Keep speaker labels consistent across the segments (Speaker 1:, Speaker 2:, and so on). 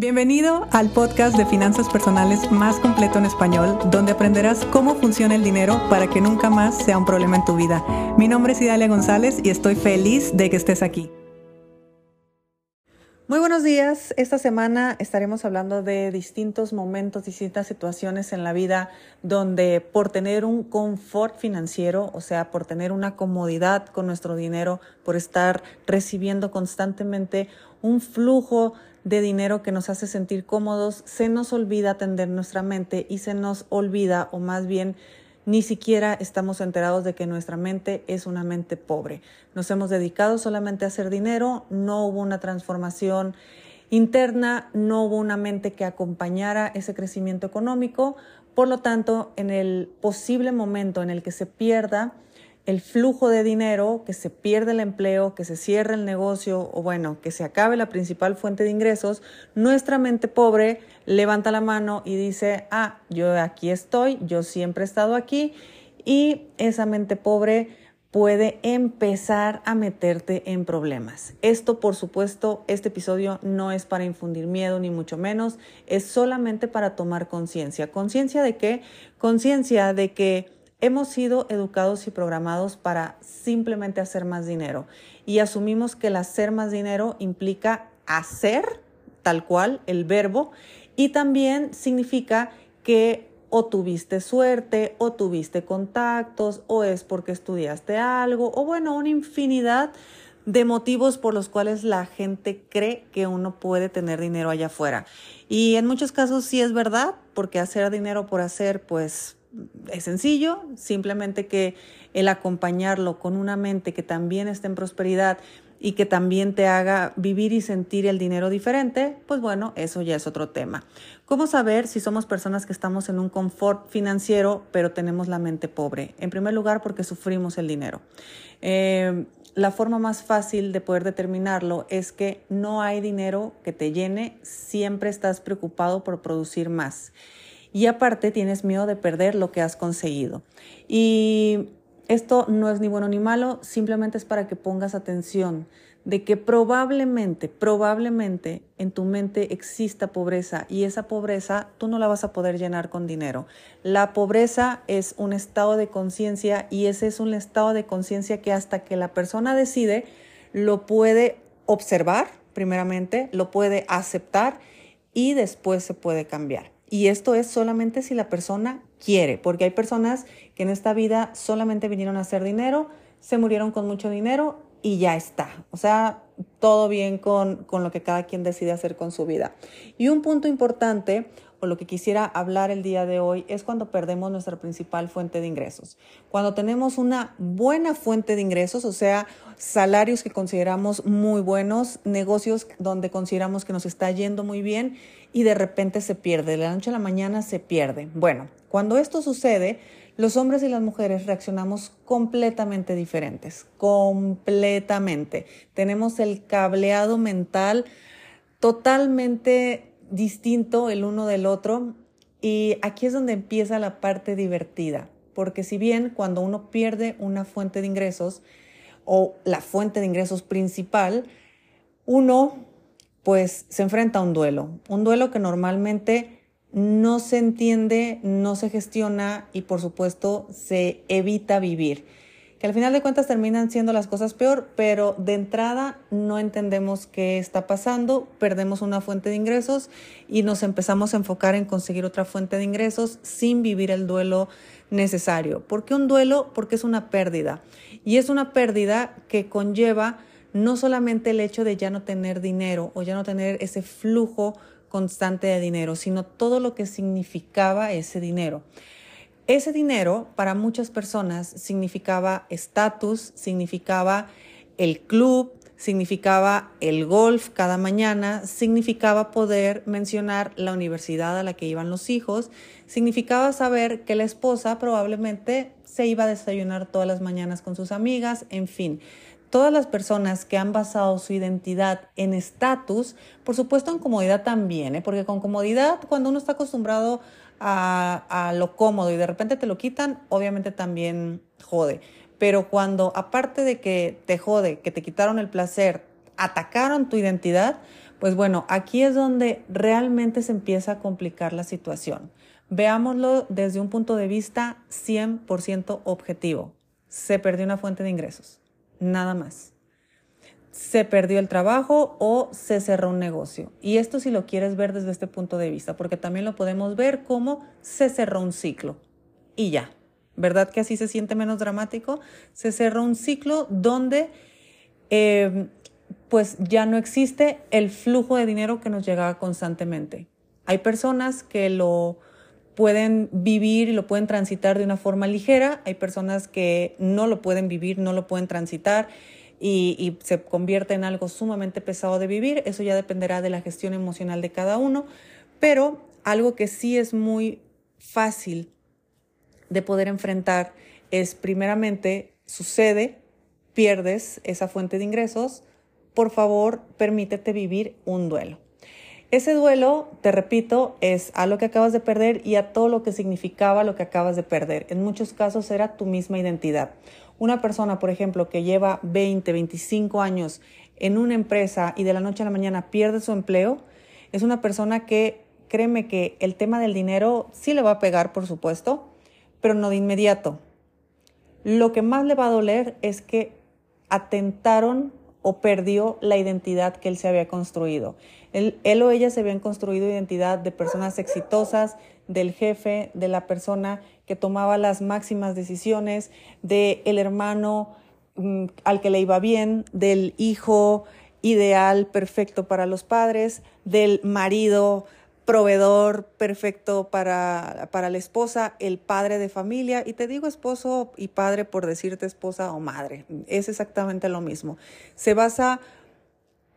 Speaker 1: Bienvenido al podcast de finanzas personales más completo en español, donde aprenderás cómo funciona el dinero para que nunca más sea un problema en tu vida. Mi nombre es Idalia González y estoy feliz de que estés aquí. Muy buenos días. Esta semana estaremos hablando de distintos momentos, distintas situaciones en la vida donde por tener un confort financiero, o sea, por tener una comodidad con nuestro dinero, por estar recibiendo constantemente un flujo de dinero que nos hace sentir cómodos, se nos olvida atender nuestra mente y se nos olvida, o más bien ni siquiera estamos enterados de que nuestra mente es una mente pobre. Nos hemos dedicado solamente a hacer dinero, no hubo una transformación interna, no hubo una mente que acompañara ese crecimiento económico. Por lo tanto, en el posible momento en el que se pierda, el flujo de dinero, que se pierde el empleo, que se cierre el negocio o bueno, que se acabe la principal fuente de ingresos, nuestra mente pobre levanta la mano y dice, ah, yo aquí estoy, yo siempre he estado aquí y esa mente pobre puede empezar a meterte en problemas. Esto, por supuesto, este episodio no es para infundir miedo, ni mucho menos, es solamente para tomar conciencia. ¿Conciencia de qué? Conciencia de que Hemos sido educados y programados para simplemente hacer más dinero y asumimos que el hacer más dinero implica hacer tal cual el verbo y también significa que o tuviste suerte o tuviste contactos o es porque estudiaste algo o bueno, una infinidad de motivos por los cuales la gente cree que uno puede tener dinero allá afuera. Y en muchos casos sí es verdad, porque hacer dinero por hacer, pues es sencillo, simplemente que el acompañarlo con una mente que también esté en prosperidad y que también te haga vivir y sentir el dinero diferente, pues bueno, eso ya es otro tema. ¿Cómo saber si somos personas que estamos en un confort financiero pero tenemos la mente pobre? En primer lugar, porque sufrimos el dinero. Eh, la forma más fácil de poder determinarlo es que no hay dinero que te llene, siempre estás preocupado por producir más y aparte tienes miedo de perder lo que has conseguido. Y esto no es ni bueno ni malo, simplemente es para que pongas atención de que probablemente, probablemente en tu mente exista pobreza y esa pobreza tú no la vas a poder llenar con dinero. La pobreza es un estado de conciencia y ese es un estado de conciencia que hasta que la persona decide lo puede observar primeramente, lo puede aceptar y después se puede cambiar. Y esto es solamente si la persona quiere, porque hay personas que en esta vida solamente vinieron a hacer dinero, se murieron con mucho dinero y ya está. O sea, todo bien con, con lo que cada quien decide hacer con su vida. Y un punto importante, o lo que quisiera hablar el día de hoy, es cuando perdemos nuestra principal fuente de ingresos. Cuando tenemos una buena fuente de ingresos, o sea, salarios que consideramos muy buenos, negocios donde consideramos que nos está yendo muy bien y de repente se pierde, de la noche a la mañana se pierde. Bueno, cuando esto sucede, los hombres y las mujeres reaccionamos completamente diferentes, completamente. Tenemos el cableado mental totalmente distinto el uno del otro y aquí es donde empieza la parte divertida, porque si bien cuando uno pierde una fuente de ingresos o la fuente de ingresos principal, uno pues se enfrenta a un duelo, un duelo que normalmente no se entiende, no se gestiona y por supuesto se evita vivir. Que al final de cuentas terminan siendo las cosas peor, pero de entrada no entendemos qué está pasando, perdemos una fuente de ingresos y nos empezamos a enfocar en conseguir otra fuente de ingresos sin vivir el duelo necesario. ¿Por qué un duelo? Porque es una pérdida. Y es una pérdida que conlleva no solamente el hecho de ya no tener dinero o ya no tener ese flujo constante de dinero, sino todo lo que significaba ese dinero. Ese dinero para muchas personas significaba estatus, significaba el club, significaba el golf cada mañana, significaba poder mencionar la universidad a la que iban los hijos, significaba saber que la esposa probablemente se iba a desayunar todas las mañanas con sus amigas, en fin todas las personas que han basado su identidad en estatus, por supuesto en comodidad también, ¿eh? porque con comodidad, cuando uno está acostumbrado a, lo cómodo y de repente te lo quitan, obviamente también jode. Pero cuando, aparte de que te jode, que te quitaron el placer, atacaron tu identidad, Pues bueno, aquí es donde realmente se empieza a complicar la situación. Veámoslo desde un punto de vista 100% objetivo. Se perdió una fuente de ingresos, nada más. Se perdió el trabajo o se cerró un negocio. Y esto si lo quieres ver desde este punto de vista, porque también lo podemos ver como se cerró un ciclo. Y ya, ¿verdad que así se siente menos dramático? Se cerró un ciclo donde eh, pues ya no existe el flujo de dinero que nos llegaba constantemente. Hay personas que lo pueden vivir y lo pueden transitar de una forma ligera, hay personas que no lo pueden vivir, no lo pueden transitar y, se convierte en algo sumamente pesado de vivir, eso ya dependerá de la gestión emocional de cada uno, pero algo que sí es muy fácil de poder enfrentar es primeramente sucede, pierdes esa fuente de ingresos, por favor, permítete vivir un duelo. Ese duelo, te repito, es a lo que acabas de perder y a todo lo que significaba lo que acabas de perder. En muchos casos era tu misma identidad. Una persona, por ejemplo, que lleva 20, 25 años en una empresa y de la noche a la mañana pierde su empleo, es una persona que, créeme que el tema del dinero sí le va a pegar, por supuesto, pero no de inmediato. Lo que más le va a doler es que atentaron o perdió la identidad que él se había construido. Él, o ella se habían construido identidad de personas exitosas, del jefe, de la persona que tomaba las máximas decisiones, del el hermano mm, al que le iba bien, del hijo ideal, perfecto para los padres, del marido proveedor perfecto para, para la esposa, el padre de familia, y te digo esposo y padre por decirte esposa o madre, es exactamente lo mismo. Se basa,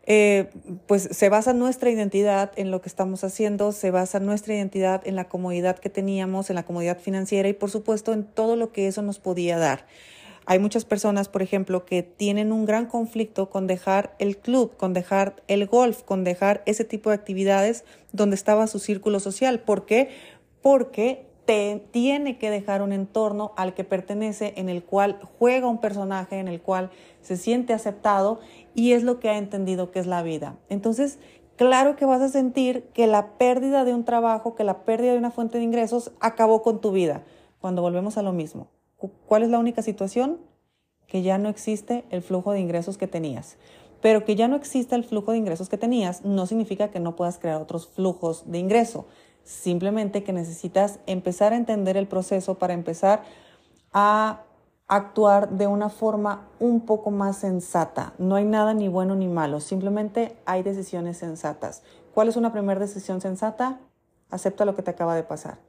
Speaker 1: eh, pues se basa nuestra identidad en lo que estamos haciendo, se basa nuestra identidad en la comodidad que teníamos, en la comodidad financiera y por supuesto en todo lo que eso nos podía dar. Hay muchas personas, por ejemplo, que tienen un gran conflicto con dejar el club, con dejar el golf, con dejar ese tipo de actividades donde estaba su círculo social. ¿Por qué? Porque te tiene que dejar un entorno al que pertenece, en el cual juega un personaje, en el cual se siente aceptado y es lo que ha entendido que es la vida. Entonces, claro que vas a sentir que la pérdida de un trabajo, que la pérdida de una fuente de ingresos acabó con tu vida, cuando volvemos a lo mismo. ¿Cuál es la única situación? Que ya no existe el flujo de ingresos que tenías. Pero que ya no existe el flujo de ingresos que tenías no significa que no puedas crear otros flujos de ingreso. Simplemente que necesitas empezar a entender el proceso para empezar a actuar de una forma un poco más sensata. No hay nada ni bueno ni malo, simplemente hay decisiones sensatas. ¿Cuál es una primera decisión sensata? Acepta lo que te acaba de pasar.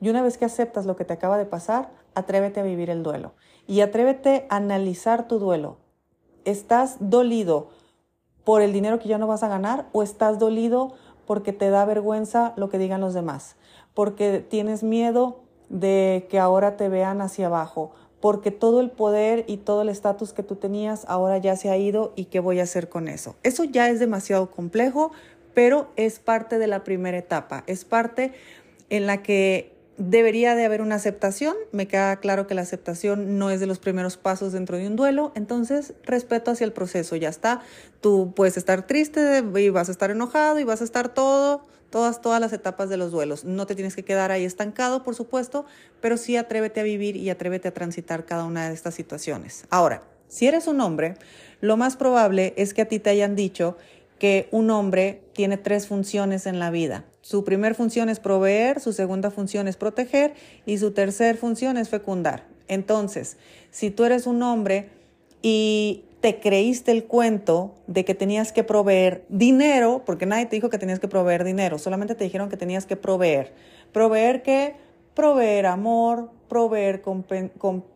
Speaker 1: Y una vez que aceptas lo que te acaba de pasar, atrévete a vivir el duelo. Y atrévete a analizar tu duelo. ¿Estás dolido por el dinero que ya no vas a ganar o estás dolido porque te da vergüenza lo que digan los demás? Porque tienes miedo de que ahora te vean hacia abajo, porque todo el poder y todo el estatus que tú tenías ahora ya se ha ido y qué voy a hacer con eso. Eso ya es demasiado complejo, pero es parte de la primera etapa, es parte en la que debería de haber una aceptación. Me queda claro que la aceptación no es de los primeros pasos dentro de un duelo, entonces respeto hacia el proceso, ya está. Tú puedes estar triste y vas a estar enojado y vas a estar todo, todas, todas las etapas de los duelos. No te tienes que quedar ahí estancado, por supuesto, pero sí atrévete a vivir y atrévete a transitar cada una de estas situaciones. Ahora, si eres un hombre, lo más probable es que a ti te hayan dicho que un hombre tiene tres funciones en la vida. Su primer función es proveer, su segunda función es proteger y su tercer función es fecundar. Entonces, si tú eres un hombre y te creíste el cuento de que tenías que proveer dinero, porque nadie te dijo que tenías que proveer dinero, solamente te dijeron que tenías que proveer. ¿Proveer qué? Proveer amor, proveer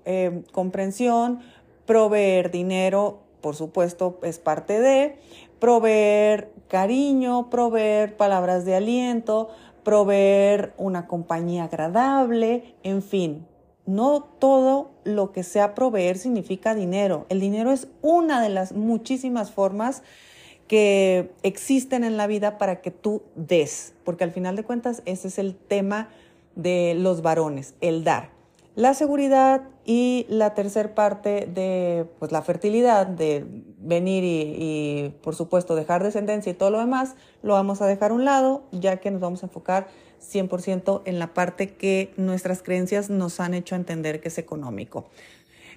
Speaker 1: eh, comprensión, proveer dinero, por supuesto, es parte de, proveer cariño, proveer palabras de aliento, proveer una compañía agradable, en fin. No todo lo que sea proveer significa dinero. El dinero es una de las muchísimas formas que existen en la vida para que tú des, porque al final de cuentas ese es el tema de los varones, el dar. La seguridad y la tercer parte de pues, la fertilidad, de venir y, por supuesto dejar descendencia y todo lo demás, lo vamos a dejar a un lado, ya que nos vamos a enfocar 100% en la parte que nuestras creencias nos han hecho entender que es económico.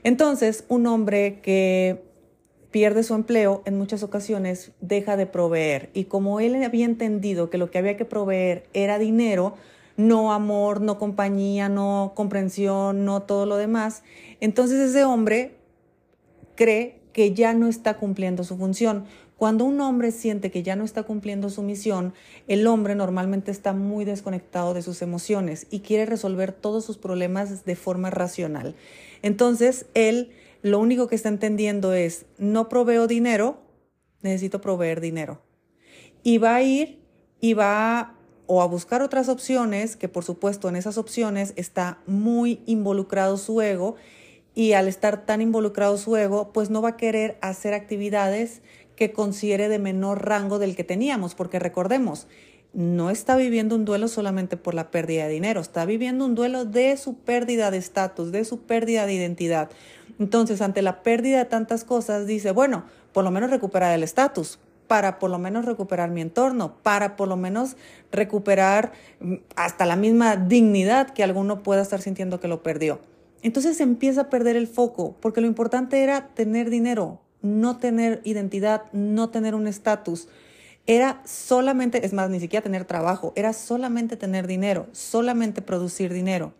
Speaker 1: Entonces, un hombre que pierde su empleo en muchas ocasiones deja de proveer y como él había entendido que lo que había que proveer era dinero, no amor, no compañía, no comprensión, no todo lo demás. Entonces ese hombre cree que ya no está cumpliendo su función. Cuando un hombre siente que ya no está cumpliendo su misión, el hombre normalmente está muy desconectado de sus emociones y quiere resolver todos sus problemas de forma racional. Entonces, él lo único que está entendiendo es, no proveo dinero, necesito proveer dinero. Y va a ir y va o a buscar otras opciones, que por supuesto en esas opciones está muy involucrado su ego y al estar tan involucrado su ego, pues no va a querer hacer actividades que considere de menor rango del que teníamos, porque recordemos, no está viviendo un duelo solamente por la pérdida de dinero, está viviendo un duelo de su pérdida de estatus, de su pérdida de identidad. Entonces, ante la pérdida de tantas cosas, dice, bueno, por lo menos recuperar el estatus, para por lo menos recuperar mi entorno, para por lo menos recuperar mm, hasta la misma dignidad que alguno pueda estar sintiendo que lo perdió. Entonces se empieza a perder el foco, porque lo importante era tener dinero, no tener identidad, no tener un estatus. Era solamente, es más, ni siquiera tener trabajo, era solamente tener dinero, solamente producir dinero.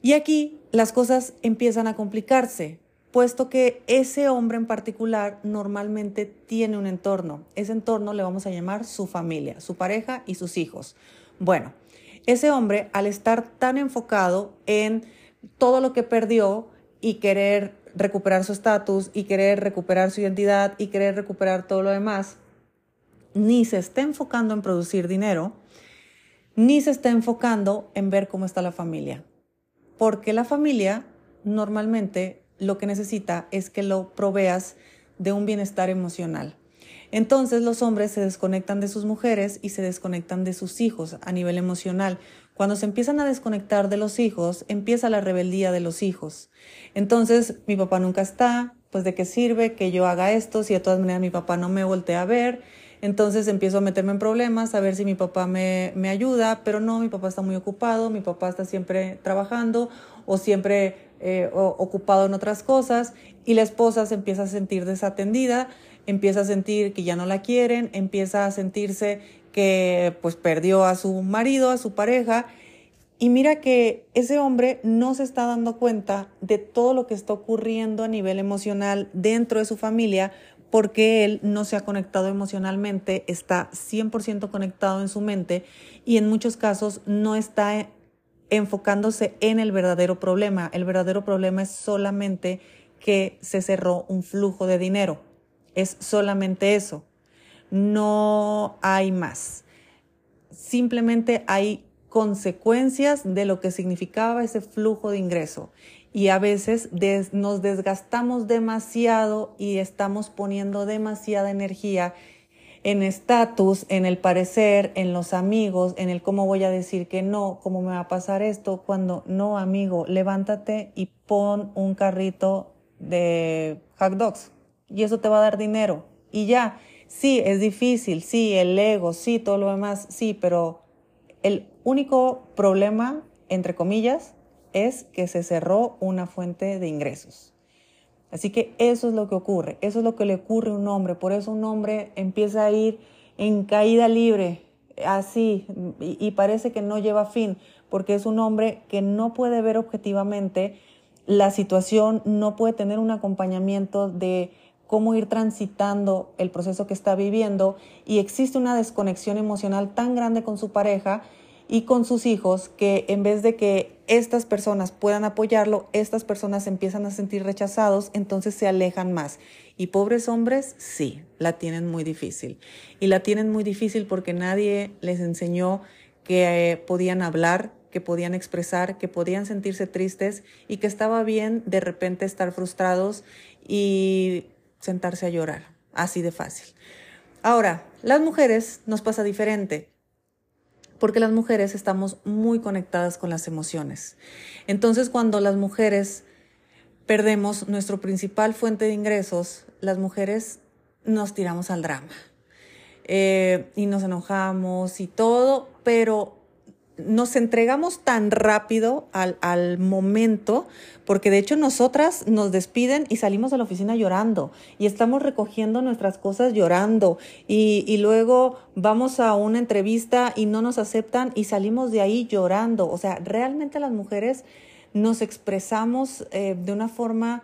Speaker 1: Y aquí las cosas empiezan a complicarse, puesto que ese hombre en particular normalmente tiene un entorno. Ese entorno le vamos a llamar su familia, su pareja y sus hijos. Bueno, ese hombre al estar tan enfocado en todo lo que perdió y querer recuperar su estatus y querer recuperar su identidad y querer recuperar todo lo demás, ni se está enfocando en producir dinero, ni se está enfocando en ver cómo está la familia. Porque la familia normalmente lo que necesita es que lo proveas de un bienestar emocional. Entonces los hombres se desconectan de sus mujeres y se desconectan de sus hijos a nivel emocional. Cuando se empiezan a desconectar de los hijos, empieza la rebeldía de los hijos. Entonces, mi papá nunca está, pues de qué sirve que yo haga esto si de todas maneras mi papá no me voltea a ver. Entonces empiezo a meterme en problemas, a ver si mi papá me, me ayuda, pero no, mi papá está muy ocupado, mi papá está siempre trabajando o siempre eh, ocupado en otras cosas y la esposa se empieza a sentir desatendida, empieza a sentir que ya no la quieren, empieza a sentirse que pues perdió a su marido, a su pareja y mira que ese hombre no se está dando cuenta de todo lo que está ocurriendo a nivel emocional dentro de su familia porque él no se ha conectado emocionalmente, está 100% conectado en su mente y en muchos casos no está enfocándose en el verdadero problema. El verdadero problema es solamente que se cerró un flujo de dinero. Es solamente eso. No hay más. Simplemente hay consecuencias de lo que significaba ese flujo de ingreso. Y a veces nos desgastamos demasiado y estamos poniendo demasiada energía en estatus, en el parecer, en los amigos, en el cómo voy a decir que no, cómo me va a pasar esto, cuando no, amigo, levántate y pon un carrito de hot dogs y eso te va a dar dinero. Y ya, sí, es difícil, sí, el ego, sí, todo lo demás, sí, pero el único problema, entre comillas, es que se cerró una fuente de ingresos. Así que eso es lo que ocurre, eso es lo que le ocurre a un hombre, por eso un hombre empieza a ir en caída libre, así, y, parece que no lleva fin, porque es un hombre que no puede ver objetivamente la situación, no puede tener un acompañamiento de cómo ir transitando el proceso que está viviendo y existe una desconexión emocional tan grande con su pareja y con sus hijos que en vez de que estas personas puedan apoyarlo, estas personas empiezan a sentir rechazados, entonces se alejan más. Y pobres hombres, sí, la tienen muy difícil. Y la tienen muy difícil porque nadie les enseñó que eh, podían hablar, que podían expresar, que podían sentirse tristes y que estaba bien de repente estar frustrados y sentarse a llorar. Así de fácil. Ahora, las mujeres nos pasa diferente porque las mujeres estamos muy conectadas con las emociones. Entonces, cuando las mujeres perdemos nuestra principal fuente de ingresos, las mujeres nos tiramos al drama. Eh, y nos enojamos y todo, pero nos entregamos tan rápido al, al, momento, porque de hecho nosotras nos despiden y salimos a la oficina llorando y estamos recogiendo nuestras cosas llorando y, y, luego vamos a una entrevista y no nos aceptan y salimos de ahí llorando. O sea, realmente las mujeres nos expresamos eh, de una forma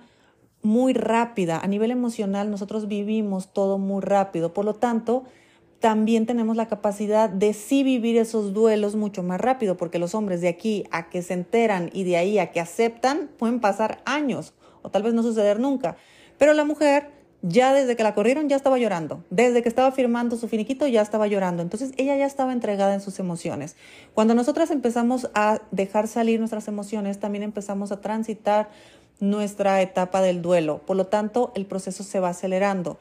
Speaker 1: muy rápida. A nivel emocional nosotros vivimos todo muy rápido. Por lo tanto, también tenemos la capacidad de sí vivir esos duelos mucho más rápido, porque los hombres de aquí a que se enteran y de ahí a que aceptan pueden pasar años o tal vez no suceder nunca. Pero la mujer ya desde que la corrieron ya estaba llorando, desde que estaba firmando su finiquito ya estaba llorando, entonces ella ya estaba entregada en sus emociones. Cuando nosotras empezamos a dejar salir nuestras emociones, también empezamos a transitar nuestra etapa del duelo, por lo tanto el proceso se va acelerando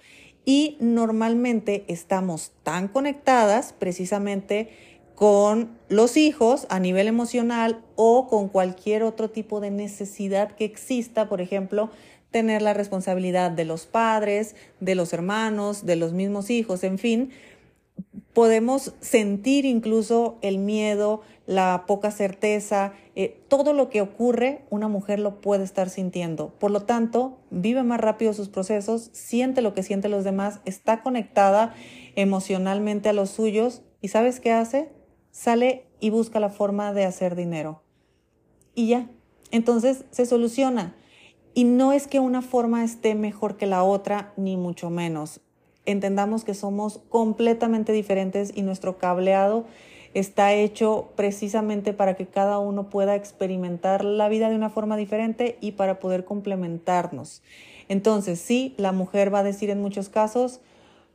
Speaker 1: y normalmente estamos tan conectadas precisamente con los hijos a nivel emocional o con cualquier otro tipo de necesidad que exista, por ejemplo, tener la responsabilidad de los padres, de los hermanos, de los mismos hijos, en fin, podemos sentir incluso el miedo, la poca certeza, eh, todo lo que ocurre, una mujer lo puede estar sintiendo. Por lo tanto, vive más rápido sus procesos, siente lo que sienten los demás, está conectada emocionalmente a los suyos y ¿sabes qué hace? Sale y busca la forma de hacer dinero. Y ya, entonces se soluciona. Y no es que una forma esté mejor que la otra, ni mucho menos entendamos que somos completamente diferentes y nuestro cableado está hecho precisamente para que cada uno pueda experimentar la vida de una forma diferente y para poder complementarnos. Entonces, sí, la mujer va a decir en muchos casos,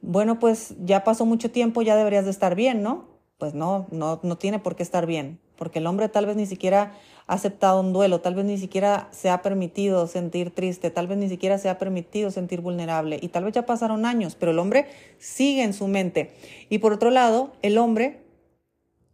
Speaker 1: bueno, pues ya pasó mucho tiempo, ya deberías de estar bien, ¿no? Pues no, no, no tiene por qué estar bien, porque el hombre tal vez ni siquiera ha aceptado un duelo, tal vez ni siquiera se ha permitido sentir triste, tal vez ni siquiera se ha permitido sentir vulnerable y tal vez ya pasaron años, pero el hombre sigue en su mente. Y por otro lado, el hombre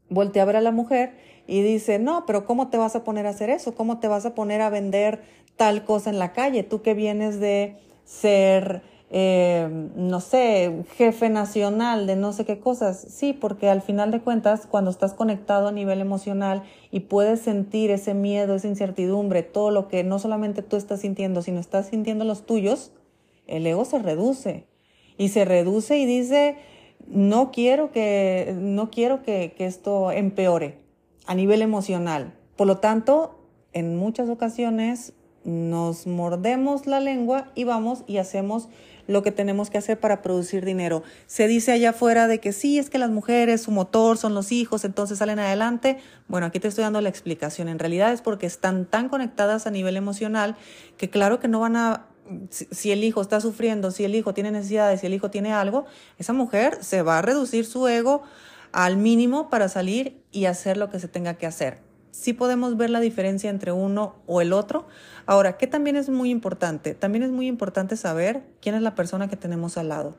Speaker 1: voltea a ver a la mujer y dice, no, pero ¿cómo te vas a poner a hacer eso? ¿Cómo te vas a poner a vender tal cosa en la calle? Tú que vienes de ser eh, no sé, jefe nacional de no sé qué cosas. Sí, porque al final de cuentas, cuando estás conectado a nivel emocional y puedes sentir ese miedo, esa incertidumbre, todo lo que no solamente tú estás sintiendo, sino estás sintiendo los tuyos, el ego se reduce. Y se reduce y dice, no quiero que, no quiero que, que esto empeore a nivel emocional. Por lo tanto, en muchas ocasiones nos mordemos la lengua y vamos y hacemos lo que tenemos que hacer para producir dinero. Se dice allá afuera de que sí, es que las mujeres, su motor son los hijos, entonces salen adelante. Bueno, aquí te estoy dando la explicación. En realidad es porque están tan conectadas a nivel emocional que claro que no van a si el hijo está sufriendo, si el hijo tiene necesidades, si el hijo tiene algo, esa mujer se va a reducir su ego al mínimo para salir y hacer lo que se tenga que hacer. Sí podemos ver la diferencia entre uno o el otro, Ahora, ¿qué también es muy importante? También es muy importante saber quién es la persona que tenemos al lado.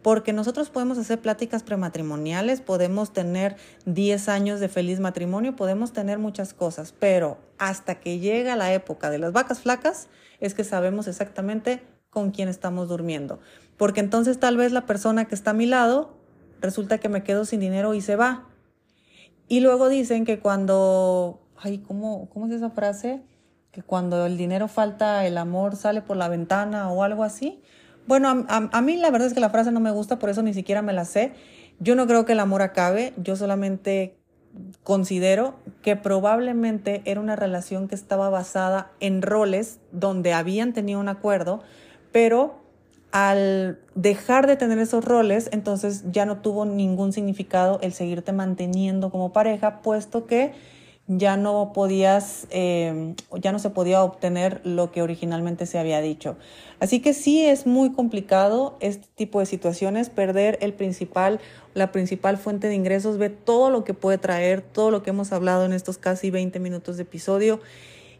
Speaker 1: Porque nosotros podemos hacer pláticas prematrimoniales, podemos tener 10 años de feliz matrimonio, podemos tener muchas cosas, pero hasta que llega la época de las vacas flacas es que sabemos exactamente con quién estamos durmiendo. Porque entonces tal vez la persona que está a mi lado resulta que me quedo sin dinero y se va. Y luego dicen que cuando, ay, ¿cómo, cómo es esa frase? que cuando el dinero falta, el amor sale por la ventana o algo así. Bueno, a, mí la verdad es que la frase no me gusta, por eso ni siquiera me la sé. Yo no creo que el amor acabe, yo solamente considero que probablemente era una relación que estaba basada en roles donde habían tenido un acuerdo, pero al dejar de tener esos roles, entonces ya no tuvo ningún significado el seguirte manteniendo como pareja, puesto que ya no podías, eh, ya no se podía obtener lo que originalmente se había dicho. Así que sí es muy complicado este tipo de situaciones, perder el principal, la principal fuente de ingresos, ve todo lo que puede traer, todo lo que hemos hablado en estos casi 20 minutos de episodio.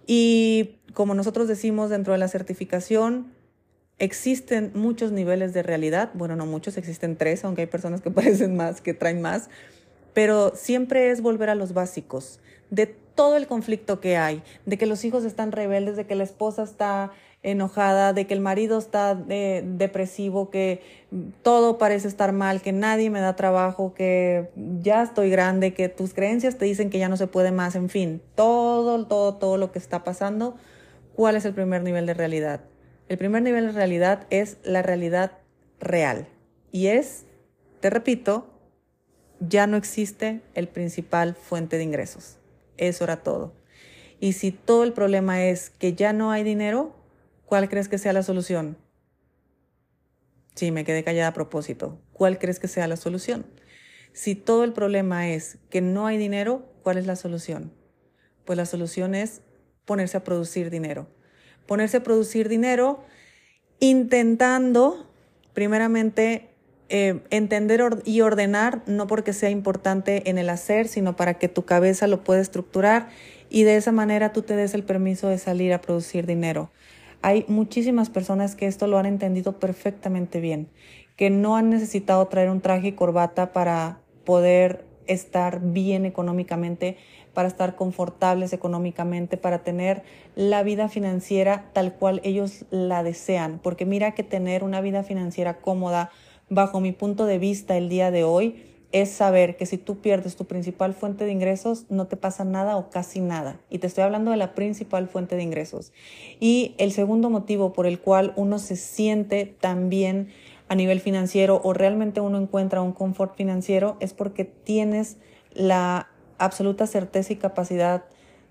Speaker 1: Y como nosotros decimos dentro de la certificación, existen muchos niveles de realidad. Bueno, no muchos, existen tres, aunque hay personas que parecen más, que traen más pero siempre es volver a los básicos, de todo el conflicto que hay, de que los hijos están rebeldes, de que la esposa está enojada, de que el marido está eh, depresivo, que todo parece estar mal, que nadie me da trabajo, que ya estoy grande, que tus creencias te dicen que ya no se puede más, en fin, todo, todo, todo lo que está pasando, ¿cuál es el primer nivel de realidad? El primer nivel de realidad es la realidad real y es, te repito, ya no existe el principal fuente de ingresos. Eso era todo. Y si todo el problema es que ya no hay dinero, ¿cuál crees que sea la solución? Sí, me quedé callada a propósito. ¿Cuál crees que sea la solución? Si todo el problema es que no hay dinero, ¿cuál es la solución? Pues la solución es ponerse a producir dinero. Ponerse a producir dinero intentando, primeramente, eh, entender y ordenar, no porque sea importante en el hacer, sino para que tu cabeza lo pueda estructurar y de esa manera tú te des el permiso de salir a producir dinero. Hay muchísimas personas que esto lo han entendido perfectamente bien, que no han necesitado traer un traje y corbata para poder estar bien económicamente, para estar confortables económicamente, para tener la vida financiera tal cual ellos la desean. Porque mira que tener una vida financiera cómoda, bajo mi punto de vista el día de hoy, es saber que si tú pierdes tu principal fuente de ingresos, no te pasa nada o casi nada. Y te estoy hablando de la principal fuente de ingresos. Y el segundo motivo por el cual uno se siente tan bien a nivel financiero o realmente uno encuentra un confort financiero es porque tienes la absoluta certeza y capacidad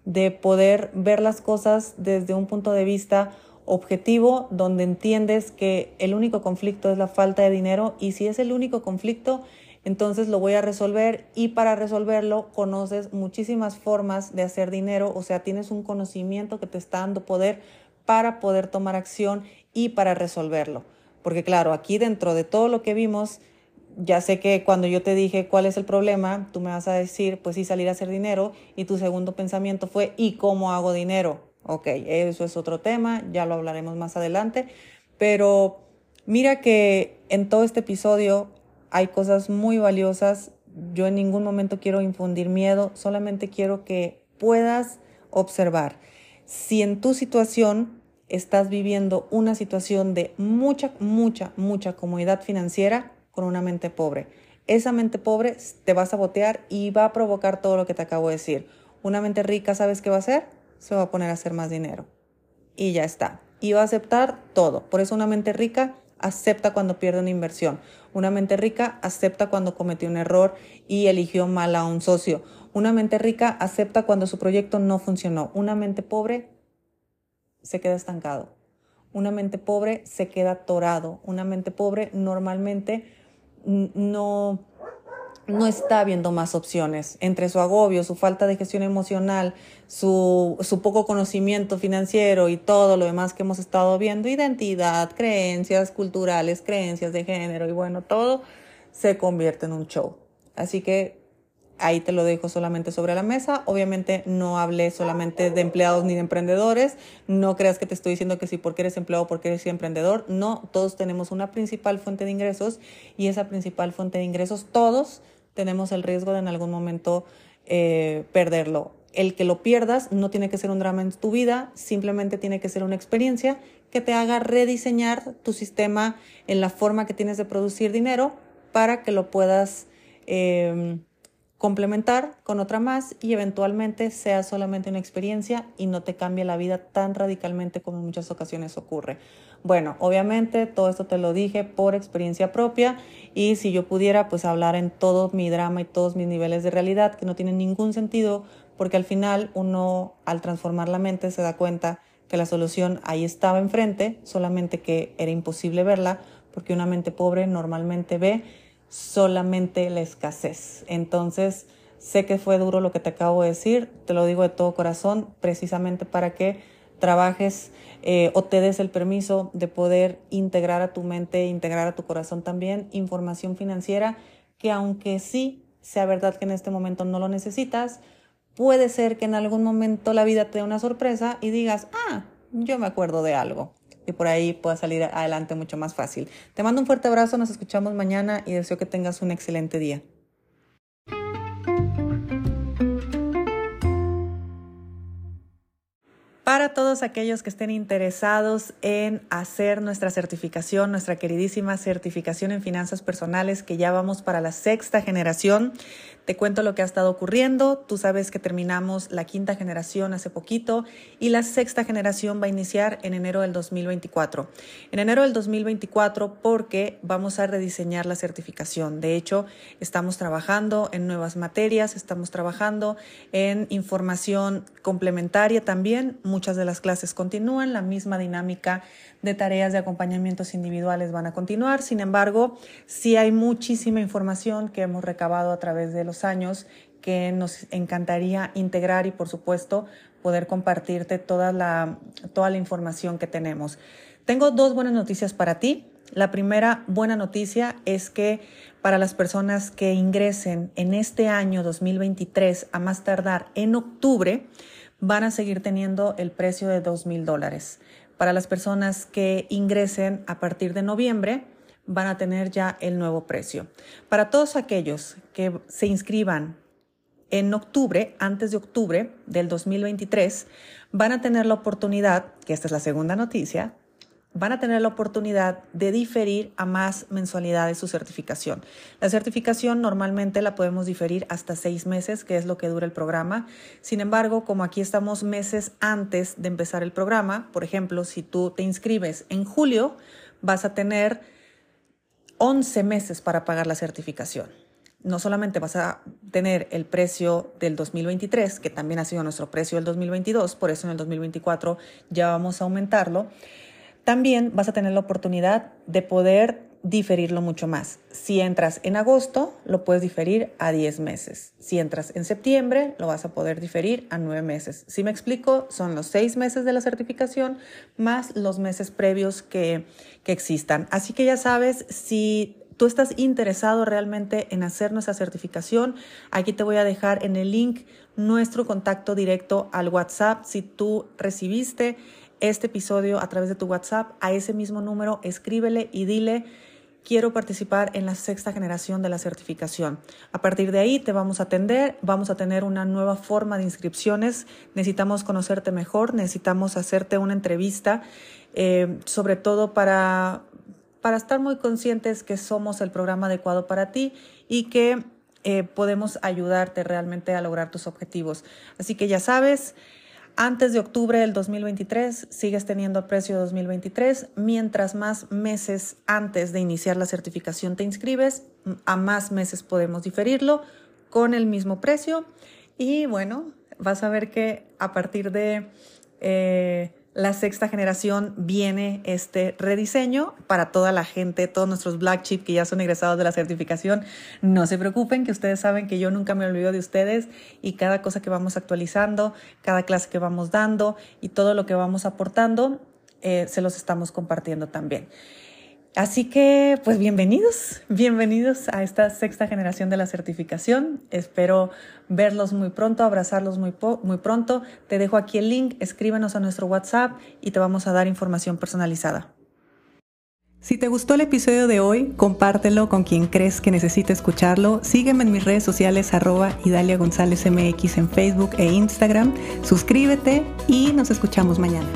Speaker 1: de poder ver las cosas desde un punto de vista objetivo donde entiendes que el único conflicto es la falta de dinero y si es el único conflicto, entonces lo voy a resolver y para resolverlo conoces muchísimas formas de hacer dinero, o sea, tienes un conocimiento que te está dando poder para poder tomar acción y para resolverlo. Porque claro, aquí dentro de todo lo que vimos, ya sé que cuando yo te dije cuál es el problema, tú me vas a decir, pues sí, salir a hacer dinero y tu segundo pensamiento fue, ¿y cómo hago dinero? Ok, eso es otro tema, ya lo hablaremos más adelante, pero mira que en todo este episodio hay cosas muy valiosas. Yo en ningún momento quiero infundir miedo, solamente quiero que puedas observar. Si en tu situación estás viviendo una situación de mucha, mucha, mucha comodidad financiera con una mente pobre, esa mente pobre te va a sabotear y va a provocar todo lo que te acabo de decir. Una mente rica, ¿sabes qué va a hacer? se va a poner a hacer más dinero. Y ya está. Y va a aceptar todo. Por eso una mente rica acepta cuando pierde una inversión. Una mente rica acepta cuando cometió un error y eligió mal a un socio. Una mente rica acepta cuando su proyecto no funcionó. Una mente pobre se queda estancado. Una mente pobre se queda atorado. Una mente pobre normalmente no no está viendo más opciones entre su agobio, su falta de gestión emocional, su, su, poco conocimiento financiero y todo lo demás que hemos estado viendo, identidad, creencias culturales, creencias de género y bueno, todo se convierte en un show. Así que ahí te lo dejo solamente sobre la mesa. Obviamente no hablé solamente de empleados ni de emprendedores. No creas que te estoy diciendo que sí porque eres empleado, porque eres emprendedor. No, todos tenemos una principal fuente de ingresos y esa principal fuente de ingresos, todos tenemos el riesgo de en algún momento eh, perderlo. El que lo pierdas no tiene que ser un drama en tu vida, simplemente tiene que ser una experiencia que te haga rediseñar tu sistema en la forma que tienes de producir dinero para que lo puedas eh, complementar con otra más y eventualmente sea solamente una experiencia y no te cambie la vida tan radicalmente como en muchas ocasiones ocurre. Bueno, obviamente todo esto te lo dije por experiencia propia y si yo pudiera pues hablar en todo mi drama y todos mis niveles de realidad que no tienen ningún sentido porque al final uno al transformar la mente se da cuenta que la solución ahí estaba enfrente, solamente que era imposible verla porque una mente pobre normalmente ve solamente la escasez. Entonces, sé que fue duro lo que te acabo de decir, te lo digo de todo corazón, precisamente para que trabajes eh, o te des el permiso de poder integrar a tu mente, integrar a tu corazón también información financiera que aunque sí sea verdad que en este momento no lo necesitas, puede ser que en algún momento la vida te dé una sorpresa y digas, ah, yo me acuerdo de algo y por ahí puedas salir adelante mucho más fácil. Te mando un fuerte abrazo, nos escuchamos mañana y deseo que tengas un excelente día. Para todos aquellos que estén interesados en hacer nuestra certificación, nuestra queridísima certificación en finanzas personales, que ya vamos para la sexta generación, te cuento lo que ha estado ocurriendo. Tú sabes que terminamos la quinta generación hace poquito y la sexta generación va a iniciar en enero del 2024. En enero del 2024 porque vamos a rediseñar la certificación. De hecho, estamos trabajando en nuevas materias, estamos trabajando en información complementaria también. Muchas de las clases continúan, la misma dinámica de tareas de acompañamientos individuales van a continuar. Sin embargo, sí hay muchísima información que hemos recabado a través de los años que nos encantaría integrar y, por supuesto, poder compartirte toda la, toda la información que tenemos. Tengo dos buenas noticias para ti. La primera buena noticia es que para las personas que ingresen en este año 2023 a más tardar en octubre, van a seguir teniendo el precio de dos mil dólares. Para las personas que ingresen a partir de noviembre, van a tener ya el nuevo precio. Para todos aquellos que se inscriban en octubre, antes de octubre del 2023, van a tener la oportunidad, que esta es la segunda noticia, van a tener la oportunidad de diferir a más mensualidades su certificación. La certificación normalmente la podemos diferir hasta seis meses, que es lo que dura el programa. Sin embargo, como aquí estamos meses antes de empezar el programa, por ejemplo, si tú te inscribes en julio, vas a tener 11 meses para pagar la certificación. No solamente vas a tener el precio del 2023, que también ha sido nuestro precio del 2022, por eso en el 2024 ya vamos a aumentarlo, también vas a tener la oportunidad de poder diferirlo mucho más. Si entras en agosto, lo puedes diferir a 10 meses. Si entras en septiembre, lo vas a poder diferir a 9 meses. Si me explico, son los 6 meses de la certificación más los meses previos que, que existan. Así que ya sabes, si tú estás interesado realmente en hacer nuestra certificación, aquí te voy a dejar en el link nuestro contacto directo al WhatsApp. Si tú recibiste este episodio a través de tu WhatsApp a ese mismo número, escríbele y dile quiero participar en la sexta generación de la certificación. A partir de ahí te vamos a atender, vamos a tener una nueva forma de inscripciones, necesitamos conocerte mejor, necesitamos hacerte una entrevista, eh, sobre todo para, para estar muy conscientes que somos el programa adecuado para ti y que eh, podemos ayudarte realmente a lograr tus objetivos. Así que ya sabes, antes de octubre del 2023 sigues teniendo precio 2023. Mientras más meses antes de iniciar la certificación te inscribes, a más meses podemos diferirlo con el mismo precio. Y bueno, vas a ver que a partir de... Eh, la sexta generación viene este rediseño para toda la gente, todos nuestros Black Chip que ya son egresados de la certificación. No se preocupen, que ustedes saben que yo nunca me olvido de ustedes y cada cosa que vamos actualizando, cada clase que vamos dando y todo lo que vamos aportando, eh, se los estamos compartiendo también. Así que, pues bienvenidos, bienvenidos a esta sexta generación de la certificación. Espero verlos muy pronto, abrazarlos muy, muy pronto. Te dejo aquí el link, escríbenos a nuestro WhatsApp y te vamos a dar información personalizada. Si te gustó el episodio de hoy, compártelo con quien crees que necesite escucharlo. Sígueme en mis redes sociales arroba Idalia González MX en Facebook e Instagram. Suscríbete y nos escuchamos mañana.